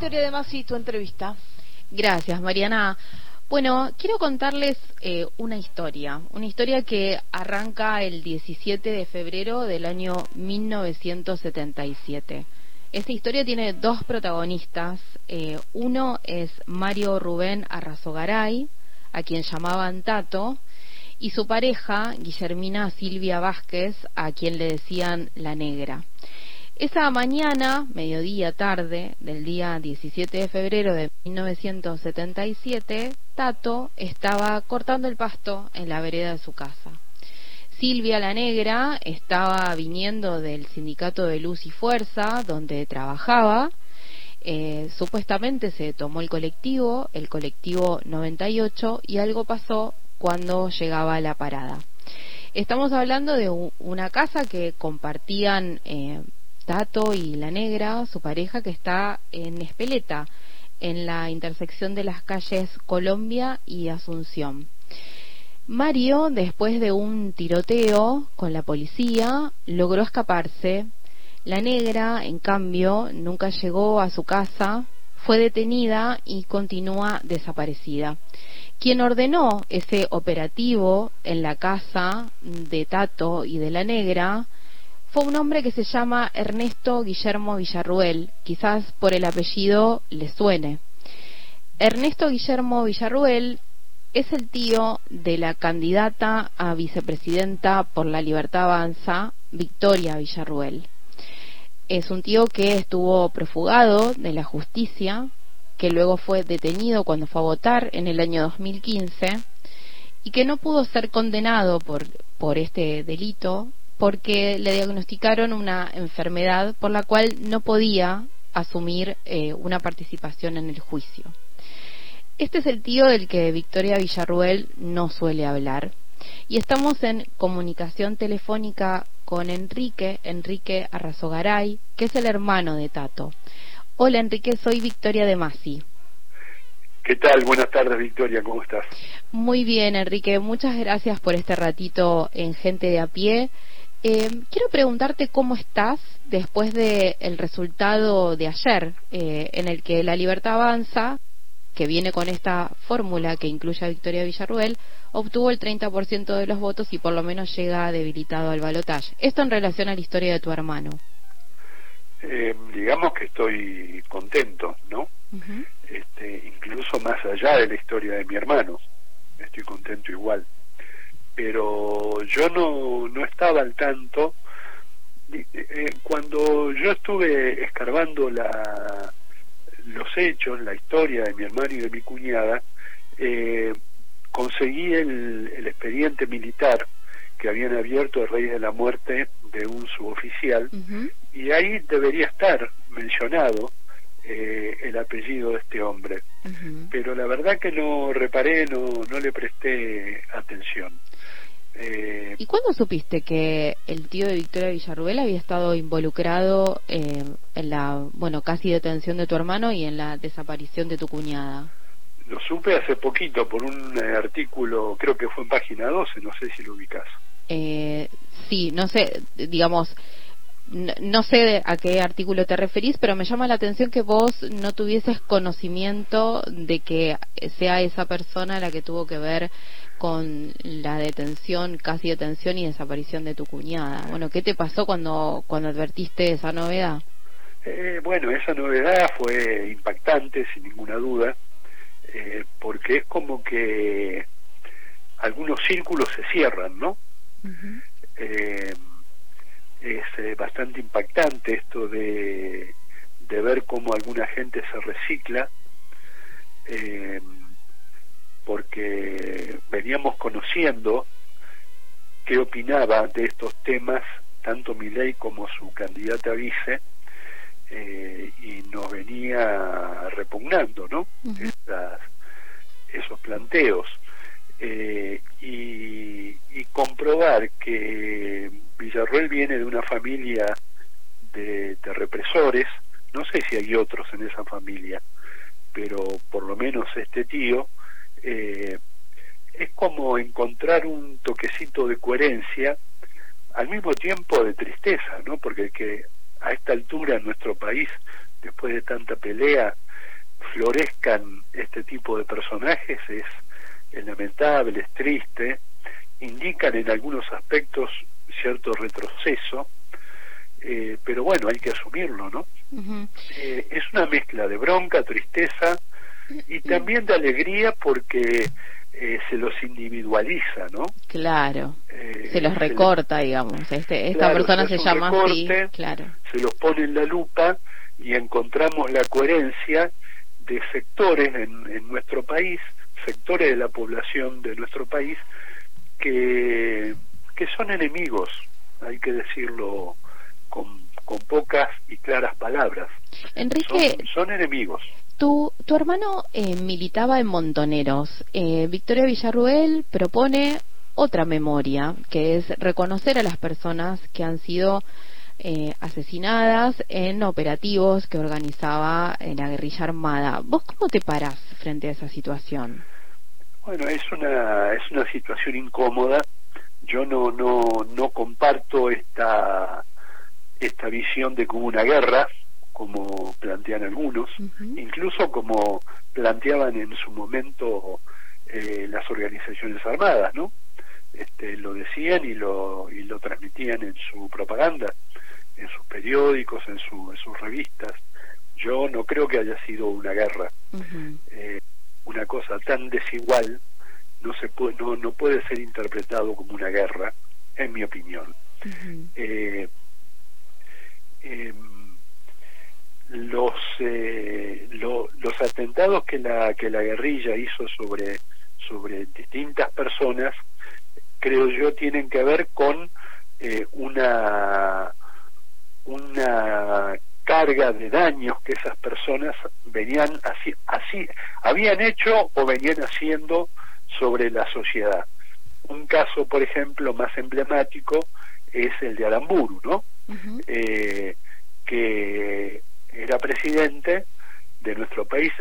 De entrevista. Gracias, Mariana. Bueno, quiero contarles eh, una historia, una historia que arranca el 17 de febrero del año 1977. Esta historia tiene dos protagonistas. Eh, uno es Mario Rubén Arrazogaray, a quien llamaban Tato, y su pareja, Guillermina Silvia Vázquez, a quien le decían La Negra. Esa mañana, mediodía tarde del día 17 de febrero de 1977, Tato estaba cortando el pasto en la vereda de su casa. Silvia la Negra estaba viniendo del sindicato de Luz y Fuerza, donde trabajaba. Eh, supuestamente se tomó el colectivo, el colectivo 98, y algo pasó cuando llegaba a la parada. Estamos hablando de una casa que compartían eh, Tato y la Negra, su pareja, que está en Espeleta, en la intersección de las calles Colombia y Asunción. Mario, después de un tiroteo con la policía, logró escaparse. La negra, en cambio, nunca llegó a su casa, fue detenida y continúa desaparecida. Quien ordenó ese operativo en la casa de Tato y de la negra fue un hombre que se llama Ernesto Guillermo Villarruel, quizás por el apellido le suene. Ernesto Guillermo Villarruel es el tío de la candidata a vicepresidenta por la Libertad Avanza, Victoria Villarruel. Es un tío que estuvo profugado de la justicia, que luego fue detenido cuando fue a votar en el año 2015 y que no pudo ser condenado por, por este delito porque le diagnosticaron una enfermedad por la cual no podía asumir eh, una participación en el juicio. Este es el tío del que Victoria Villarruel no suele hablar. Y estamos en comunicación telefónica con Enrique, Enrique Arrazogaray, que es el hermano de Tato. Hola Enrique, soy Victoria de Masi. ¿Qué tal? Buenas tardes Victoria, ¿cómo estás? Muy bien Enrique, muchas gracias por este ratito en Gente de a pie. Eh, quiero preguntarte cómo estás después del resultado de ayer, eh, en el que la Libertad Avanza, que viene con esta fórmula que incluye a Victoria Villarruel, obtuvo el 30% de los votos y por lo menos llega debilitado al balotaje. Esto en relación a la historia de tu hermano. Eh, digamos que estoy contento, ¿no? este, incluso más allá de la historia de mi hermano, estoy contento igual pero yo no, no estaba al tanto. Eh, cuando yo estuve escarbando la, los hechos, la historia de mi hermano y de mi cuñada, eh, conseguí el, el, expediente militar que habían abierto el Rey de la Muerte de un suboficial y ahí debería estar mencionado eh, el apellido de este hombre. Pero la verdad que no reparé, no, no le presté atención. Eh, ¿Y cuándo supiste que el tío de Victoria Villarruel había estado involucrado eh, en la, bueno, casi detención de tu hermano y en la desaparición de tu cuñada? Lo supe hace poquito por un eh, artículo, creo que fue en página 12, no sé si lo ubicas. Eh, sí, no sé, digamos, no, sé a qué artículo te referís, pero me llama la atención que vos no tuvieses conocimiento de que sea esa persona la que tuvo que ver con la detención, casi detención y desaparición de tu cuñada. Bueno, ¿qué te pasó cuando, cuando advertiste esa novedad? Eh, bueno, esa novedad fue impactante, sin ninguna duda, eh, porque es como que algunos círculos se cierran, ¿no? eh, bastante impactante esto de, de ver cómo alguna gente se recicla. Eh, porque veníamos conociendo qué opinaba de estos temas tanto Milei como su candidata vice eh, y nos venía repugnando no esos planteos eh, y, y, comprobar que Villarroel viene de una familia de, represores no sé si hay otros en esa familia pero por lo menos este tío eh, es como encontrar un toquecito de coherencia al mismo tiempo de tristeza, ¿no? Porque que a esta altura en nuestro país, después de tanta pelea, florezcan este tipo de personajes es, lamentable, es triste, indican en algunos aspectos cierto retroceso, eh, pero bueno, hay que asumirlo, ¿no? Eh, es una mezcla de bronca, tristeza y también de alegría porque eh, se los individualiza, ¿no? Claro. se los recorta, digamos. Este, esta persona se, llama así, claro. Se los pone en la lupa y encontramos la coherencia de sectores en, nuestro país, sectores de la población de nuestro país, que, que son enemigos, hay que decirlo con, con pocas y claras palabras. Enrique, son, enemigos. Tu, tu hermano eh, militaba en Montoneros. Eh, Victoria Villarruel propone otra memoria, que es reconocer a las personas que han sido eh, asesinadas en operativos que organizaba la guerrilla armada. ¿Vos cómo te parás frente a esa situación? Bueno, es una, es una situación incómoda. Yo no, no, no comparto esta, esta visión de como una guerra, como plantean algunos, incluso como planteaban en su momento eh, las organizaciones armadas, ¿no? Este, lo decían y lo, y lo transmitían en su propaganda en sus periódicos, en, su, en sus revistas. Yo no creo que haya sido una guerra. Eh, una cosa tan desigual no se puede, no, no puede ser interpretado como una guerra, en mi opinión. Eh, em, los eh, los atentados que la que la guerrilla hizo sobre sobre distintas personas creo yo tienen que ver con una una carga de daños que esas personas venían así, así habían hecho o venían haciendo sobre la sociedad. Un caso, por ejemplo, más emblemático es el de Aramburu, ¿no? Eh, que era presidente de nuestro país,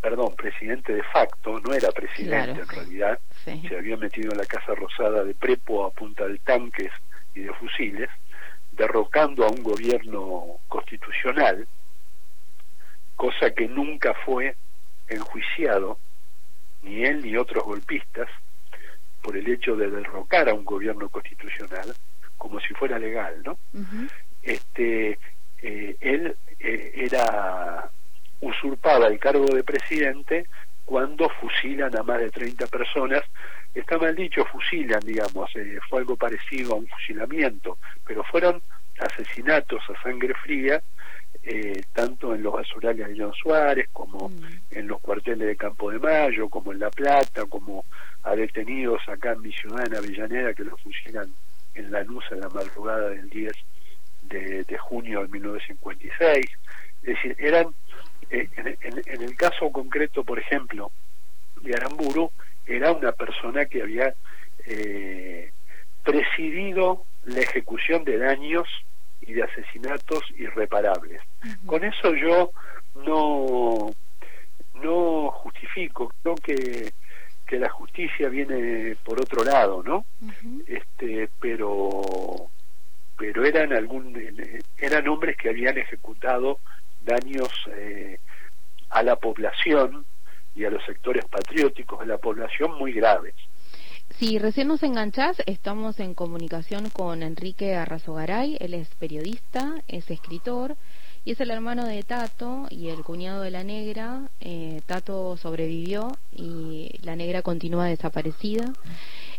perdón, presidente de facto, no era presidente en realidad, se había metido en la Casa Rosada de Prepo a punta de tanques y de fusiles, derrocando a un gobierno constitucional, cosa que nunca fue enjuiciado, ni él ni otros golpistas, por el hecho de derrocar a un gobierno constitucional como si fuera legal, ¿no? Este, eh, él eh, era usurpaba el cargo de presidente cuando fusilan a más de 30 personas está mal dicho, fusilan, digamos, eh, fue algo parecido a un fusilamiento, pero fueron asesinatos a sangre fría, eh, tanto en los basurales de John Suárez, como mm. en los cuarteles de Campo de Mayo, como en La Plata, como a detenidos acá en mi ciudad, en Avellaneda, que los fusilan en la luz en la madrugada del 10 de, junio de 1956. Es decir, eran, eh, en el caso concreto, por ejemplo, de Aramburu, era una persona que había eh, presidido la ejecución de daños y de asesinatos irreparables. Con eso yo no, no justifico, creo que, que la justicia viene por otro lado, ¿no? este, pero pero eran algún eran hombres que habían ejecutado daños eh, a la población y a los sectores patrióticos de la población muy graves. Si recién nos enganchás, estamos en comunicación con Enrique Arrazogaray, él es periodista, es escritor y es el hermano de Tato y el cuñado de la negra. Eh, Tato sobrevivió y la negra continúa desaparecida.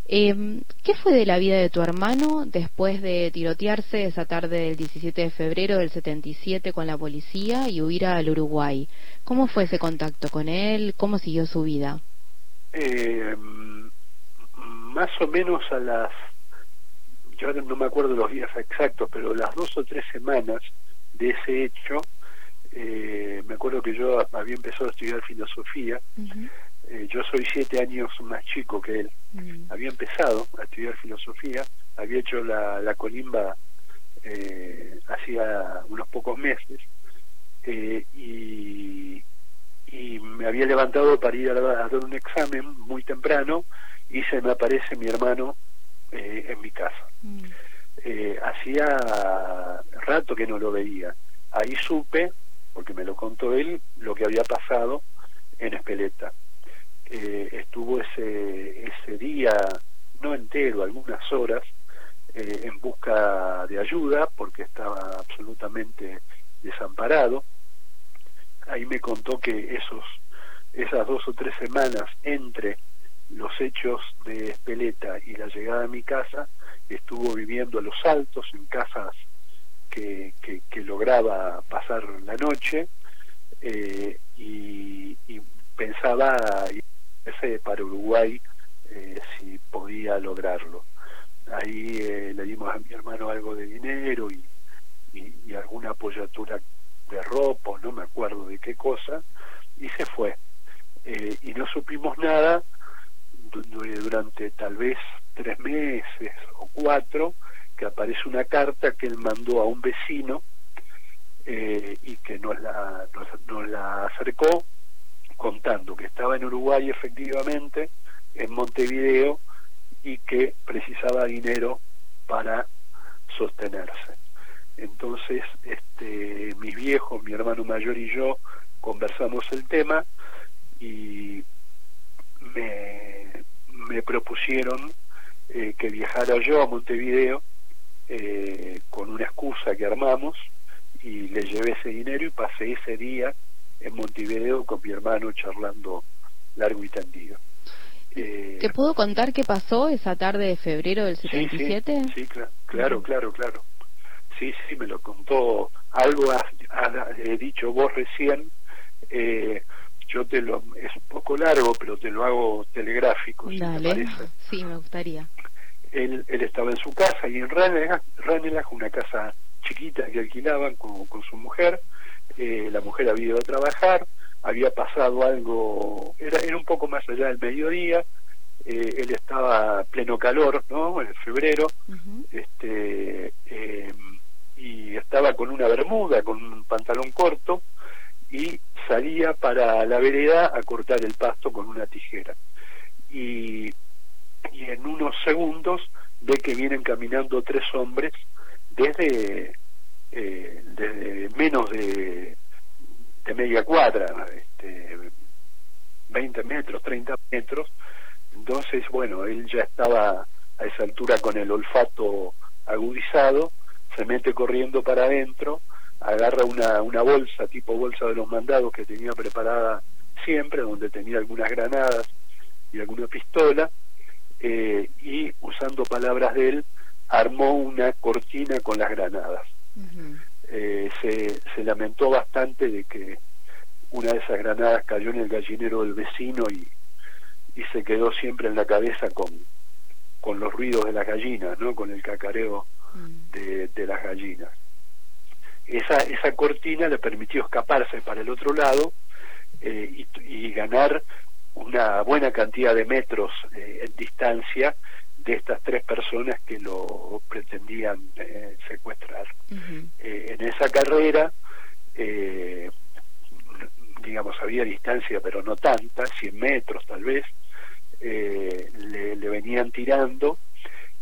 Eh, ¿Qué fue de la vida de tu hermano después de tirotearse esa tarde del 17 de febrero del 77 con la policía y huir al Uruguay? ¿Cómo fue ese contacto con él? ¿Cómo siguió su vida? Eh, más o menos a las, yo no me acuerdo los días exactos, pero las dos o tres semanas de ese hecho, eh, me acuerdo que yo había empezado a estudiar filosofía, eh, yo soy siete años más chico que él, mm. había empezado a estudiar filosofía, había hecho la, la colimba eh, hacía unos pocos meses eh, y, y, me había levantado para ir a, dar un examen muy temprano y se me aparece mi hermano en mi casa. Mm. hacía rato que no lo veía. Ahí supe, porque me lo contó él, lo que había pasado en Espeleta. Eh, estuvo ese, ese día, no entero, algunas horas, eh, en busca de ayuda, porque estaba absolutamente desamparado. Ahí me contó que esos, esas dos o tres semanas entre los hechos de Espeleta y la llegada a mi casa, estuvo viviendo a los altos, en casas que, que, lograba pasar la noche, eh, y, pensaba irse para Uruguay eh, si podía lograrlo. Ahí eh, le dimos a mi hermano algo de dinero y, y, alguna apoyatura de ropa, no me acuerdo de qué cosa, y se fue. y no supimos nada durante tal vez tres meses o cuatro, que aparece una carta que él mandó a un vecino eh, y que nos la, nos, la acercó contando que estaba en Uruguay efectivamente, en Montevideo, y que precisaba dinero para sostenerse. Entonces, este, mis viejos, mi hermano mayor y yo conversamos el tema y me, me propusieron eh, que viajara yo a Montevideo eh, con una excusa que armamos y le llevé ese dinero y pasé ese día en Montevideo con mi hermano charlando largo y tendido. Eh, ¿Te puedo contar qué pasó esa tarde de febrero del 77? Sí, sí, claro, claro, claro, Sí, sí, me lo contó. Algo has, dicho vos recién. Eh, yo te lo es un poco largo pero te lo hago telegráfico Dale. sí me gustaría. Él, él estaba en su casa y en Ranelagh una casa chiquita que alquilaban con, con su mujer eh, la mujer había ido a trabajar había pasado algo era era un poco más allá del mediodía eh, él estaba pleno calor no en febrero este eh, y estaba con una bermuda con un pantalón corto y salía para la vereda a cortar el pasto con una tijera. Y, y en unos segundos ve que vienen caminando tres hombres desde, eh, desde menos de, de media cuadra, este, 20 metros, 30 metros. Entonces, bueno, él ya estaba a esa altura con el olfato agudizado, se mete corriendo para adentro, agarra una, una bolsa, tipo bolsa de los mandados que tenía preparada siempre, donde tenía algunas granadas y alguna pistola, eh, y usando palabras de él, armó una cortina con las granadas. Eh, se, se lamentó bastante de que una de esas granadas cayó en el gallinero del vecino y, y se quedó siempre en la cabeza con, con los ruidos de las gallinas, ¿no? con el cacareo mm. de, de las gallinas esa, esa cortina le permitió escaparse para el otro lado eh, y, ganar una buena cantidad de metros eh, en distancia de estas tres personas que lo pretendían eh, secuestrar. en esa carrera, digamos, había distancia, pero no tanta, 100 metros tal vez, le, le, venían tirando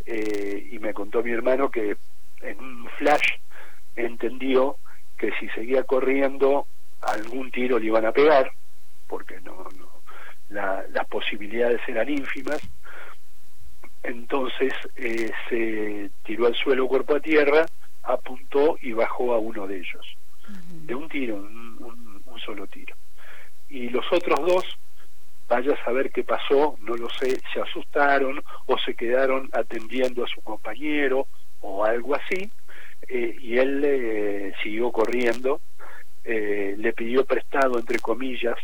y me contó mi hermano que en un flash entendió que si seguía corriendo algún tiro le iban a pegar, porque no, no las posibilidades eran ínfimas, entonces eh, se tiró al suelo cuerpo a tierra, apuntó y bajó a uno de ellos, de un tiro, un, un, solo tiro. Y los otros dos, vaya a saber qué pasó, no lo sé, se asustaron o se quedaron atendiendo a su compañero o algo así, eh, y él eh, siguió corriendo, eh, le pidió prestado, entre comillas,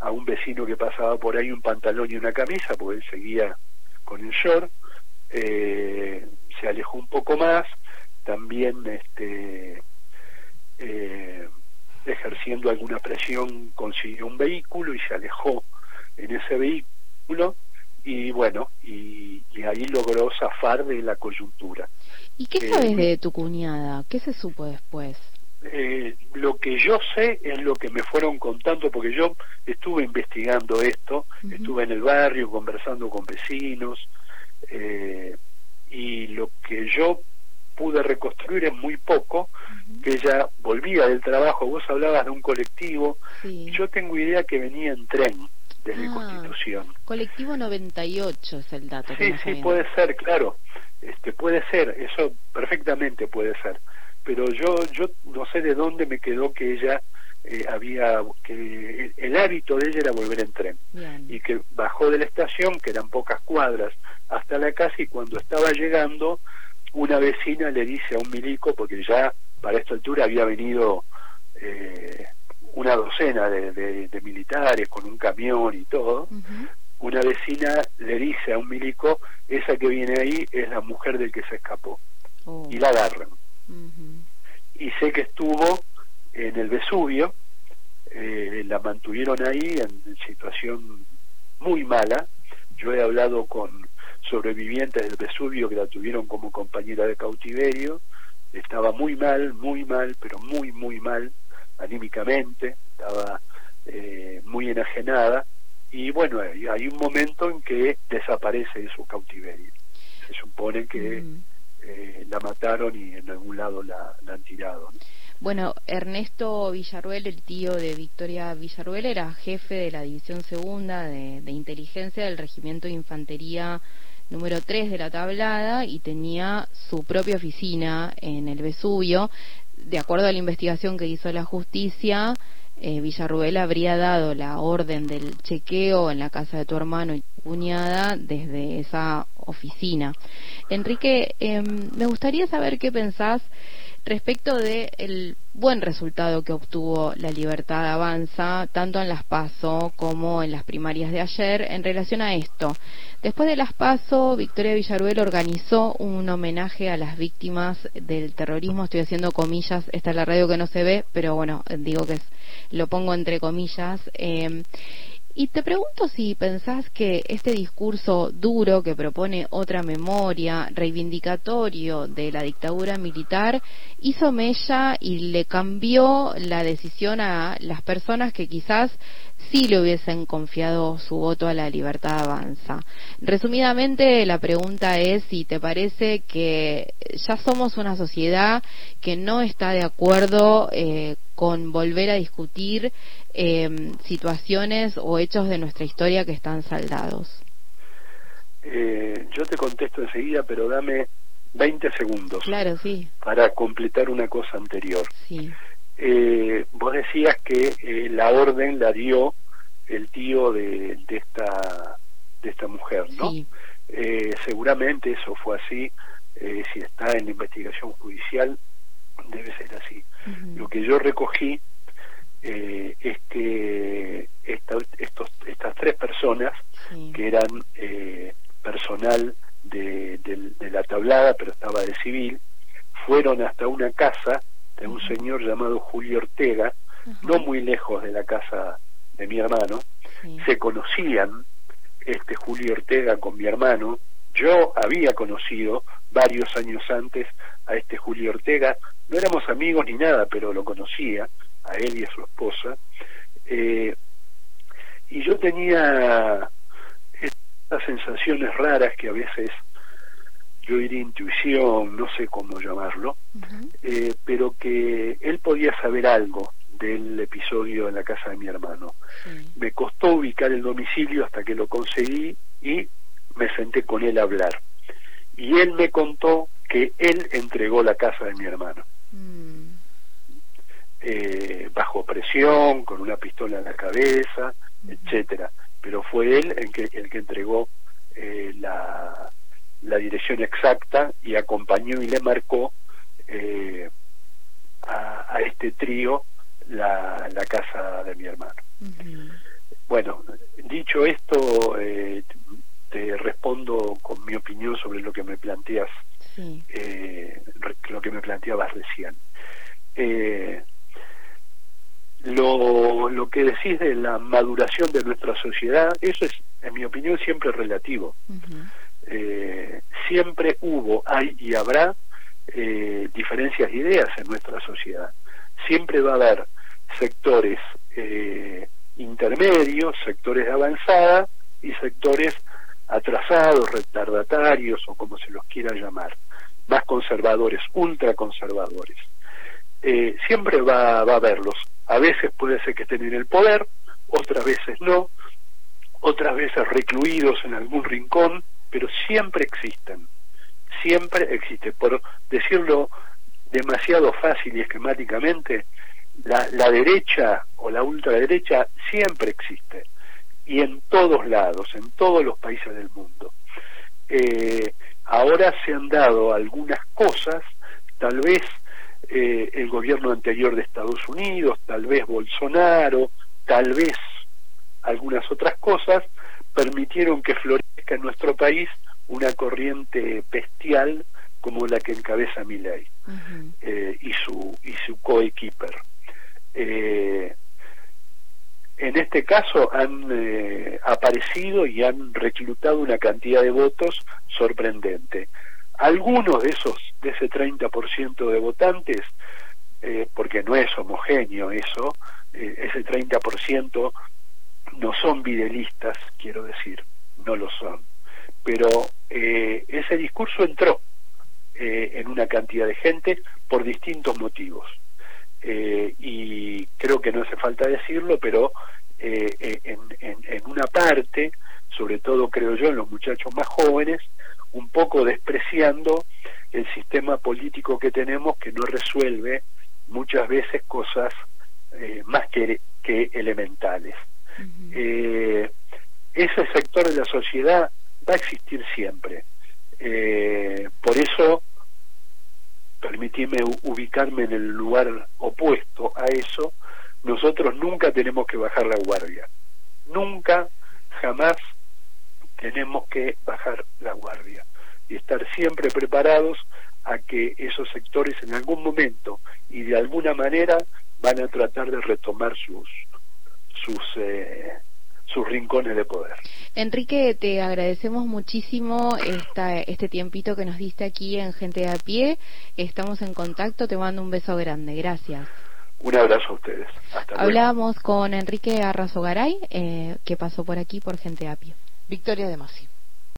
a un vecino que pasaba por ahí un pantalón y una camisa, porque él seguía con el short, se alejó un poco más, también este, ejerciendo alguna presión consiguió un vehículo y se alejó en ese vehículo y bueno, y, ahí logró zafar de la coyuntura. ¿Y qué eh, sabes de tu cuñada? ¿Qué se supo después? Eh, lo que yo sé es lo que me fueron contando, porque yo estuve investigando esto, estuve en el barrio conversando con vecinos, eh, y lo que yo pude reconstruir en muy poco, que ella volvía del trabajo, vos hablabas de un colectivo, yo tengo idea que venía en tren desde ah, Constitución. Colectivo 98 es el dato. Sí, sí, puede ser, claro, este, puede ser, eso perfectamente puede ser, pero yo, yo no sé de dónde me quedó que ella eh, había que el, hábito de ella era volver en tren. Y que bajó de la estación que eran pocas cuadras hasta la casa y cuando estaba llegando una vecina le dice a un milico porque ya para esta altura había venido eh, una docena de, militares con un camión y todo una vecina le dice a un milico esa que viene ahí es la mujer del que se escapó oh. y la agarran y sé que estuvo en el Vesubio, eh, la mantuvieron ahí en situación muy mala. Yo he hablado con sobrevivientes del Vesubio que la tuvieron como compañera de cautiverio. Estaba muy mal, muy mal, pero muy, muy mal anímicamente. Estaba eh, muy enajenada. Y bueno, hay un momento en que desaparece de su cautiverio. Se supone que mm. eh, la mataron y en algún lado la, han tirado. Bueno, Ernesto Villarruel, el tío de Victoria Villarruel, era jefe de la División Segunda de, Inteligencia del Regimiento de Infantería número 3 de la tablada y tenía su propia oficina en el Vesubio. De acuerdo a la investigación que hizo la justicia, eh, Villarruel habría dado la orden del chequeo en la casa de tu hermano y tu cuñada desde esa oficina. Enrique, em, me gustaría saber qué pensás respecto del el buen resultado que obtuvo la Libertad Avanza, tanto en las PASO como en las primarias de ayer, en relación a esto. Después de las PASO, Victoria Villaruel organizó un homenaje a las víctimas del terrorismo. Estoy haciendo comillas, esta es la radio que no se ve, pero bueno, digo que lo pongo entre comillas. Eh, y te pregunto si pensás que este discurso duro que propone otra memoria, reivindicatorio de la dictadura militar, hizo mella y le cambió la decisión a las personas que quizás sí le hubiesen confiado su voto a la libertad avanza. Resumidamente, la pregunta es si te parece que ya somos una sociedad que no está de acuerdo eh, con volver a discutir eh, situaciones o hechos de nuestra historia que están saldados? Eh, yo te contesto enseguida, pero dame 20 segundos. Claro, sí. Para completar una cosa anterior. Sí. Eh, vos decías que eh, la orden la dio el tío de, de esta de esta mujer, ¿no? Sí. Eh, seguramente eso fue así. Eh, si está en la investigación judicial, debe ser así. Lo que yo recogí eh, es que estos, estas tres personas, que eran personal de, la tablada, pero estaba de civil, fueron hasta una casa de un señor llamado Julio Ortega, no muy lejos de la casa de mi hermano, se conocían este Julio Ortega con mi hermano, yo había conocido varios años antes a este Julio Ortega, no éramos amigos ni nada, pero lo conocía, a él y a su esposa, eh, y yo tenía estas sensaciones raras que a veces yo diría intuición, no sé cómo llamarlo, eh, pero que él podía saber algo del episodio en la casa de mi hermano. Me costó ubicar el domicilio hasta que lo conseguí y me senté con él a hablar. Y él me contó que él entregó la casa de mi hermano. Mm. Eh, bajo presión, con una pistola en la cabeza, etcétera. Pero fue él el que, el que entregó eh, la, la dirección exacta y acompañó y le marcó eh, a, este trío la, la casa de mi hermano. Bueno, dicho esto, te respondo con mi opinión sobre lo que me planteas, lo que me planteabas recién. Eh, lo, lo que decís de la maduración de nuestra sociedad, eso es, en mi opinión, siempre relativo. Eh, siempre hubo, hay y habrá eh, diferencias de ideas en nuestra sociedad. Siempre va a haber sectores eh, intermedios, sectores de avanzada y sectores atrasados, retardatarios o como se los quiera llamar. más conservadores, ultraconservadores. Eh, siempre va, va a haberlos. A veces puede ser que estén en el poder, otras veces no, otras veces recluidos en algún rincón, pero siempre existen, siempre existe. Por decirlo demasiado fácil y esquemáticamente, la, la derecha o la ultraderecha siempre existe y en todos lados, en todos los países del mundo. Eh, ahora se han dado algunas cosas, tal vez eh, el gobierno anterior de Estados Unidos, tal vez Bolsonaro, tal vez algunas otras cosas, permitieron que florezca en nuestro país una corriente bestial como la que encabeza Milei eh, y su y su coequiper. Eh, en este caso han eh, aparecido y han reclutado una cantidad de votos sorprendente. Algunos de esos, de ese 30% de votantes, eh, porque no es homogéneo eso, ese 30% no son videlistas, quiero decir, no lo son. Pero ese discurso entró en una cantidad de gente por distintos motivos. Eh, y creo que no hace falta decirlo, pero eh, eh, en, en, una parte, sobre todo creo yo en los muchachos más jóvenes, un poco despreciando el sistema político que tenemos que no resuelve muchas veces cosas más que elementales. Ese sector de la sociedad va a existir siempre. por eso permitime ubicarme en el lugar opuesto a eso, nosotros nunca tenemos que bajar la guardia. Nunca, jamás tenemos que bajar la guardia y estar siempre preparados a que esos sectores en algún momento y de alguna manera van a tratar de retomar sus sus eh, sus rincones de poder. Enrique, te agradecemos muchísimo esta, este tiempito que nos diste aquí en Gente de a Pie. Estamos en contacto, te mando un beso grande. Gracias. Un abrazo a ustedes. Hasta Hablábamos con Enrique Arrazogaray, eh, que pasó por aquí por Gente de a Pie. Victoria de Masi.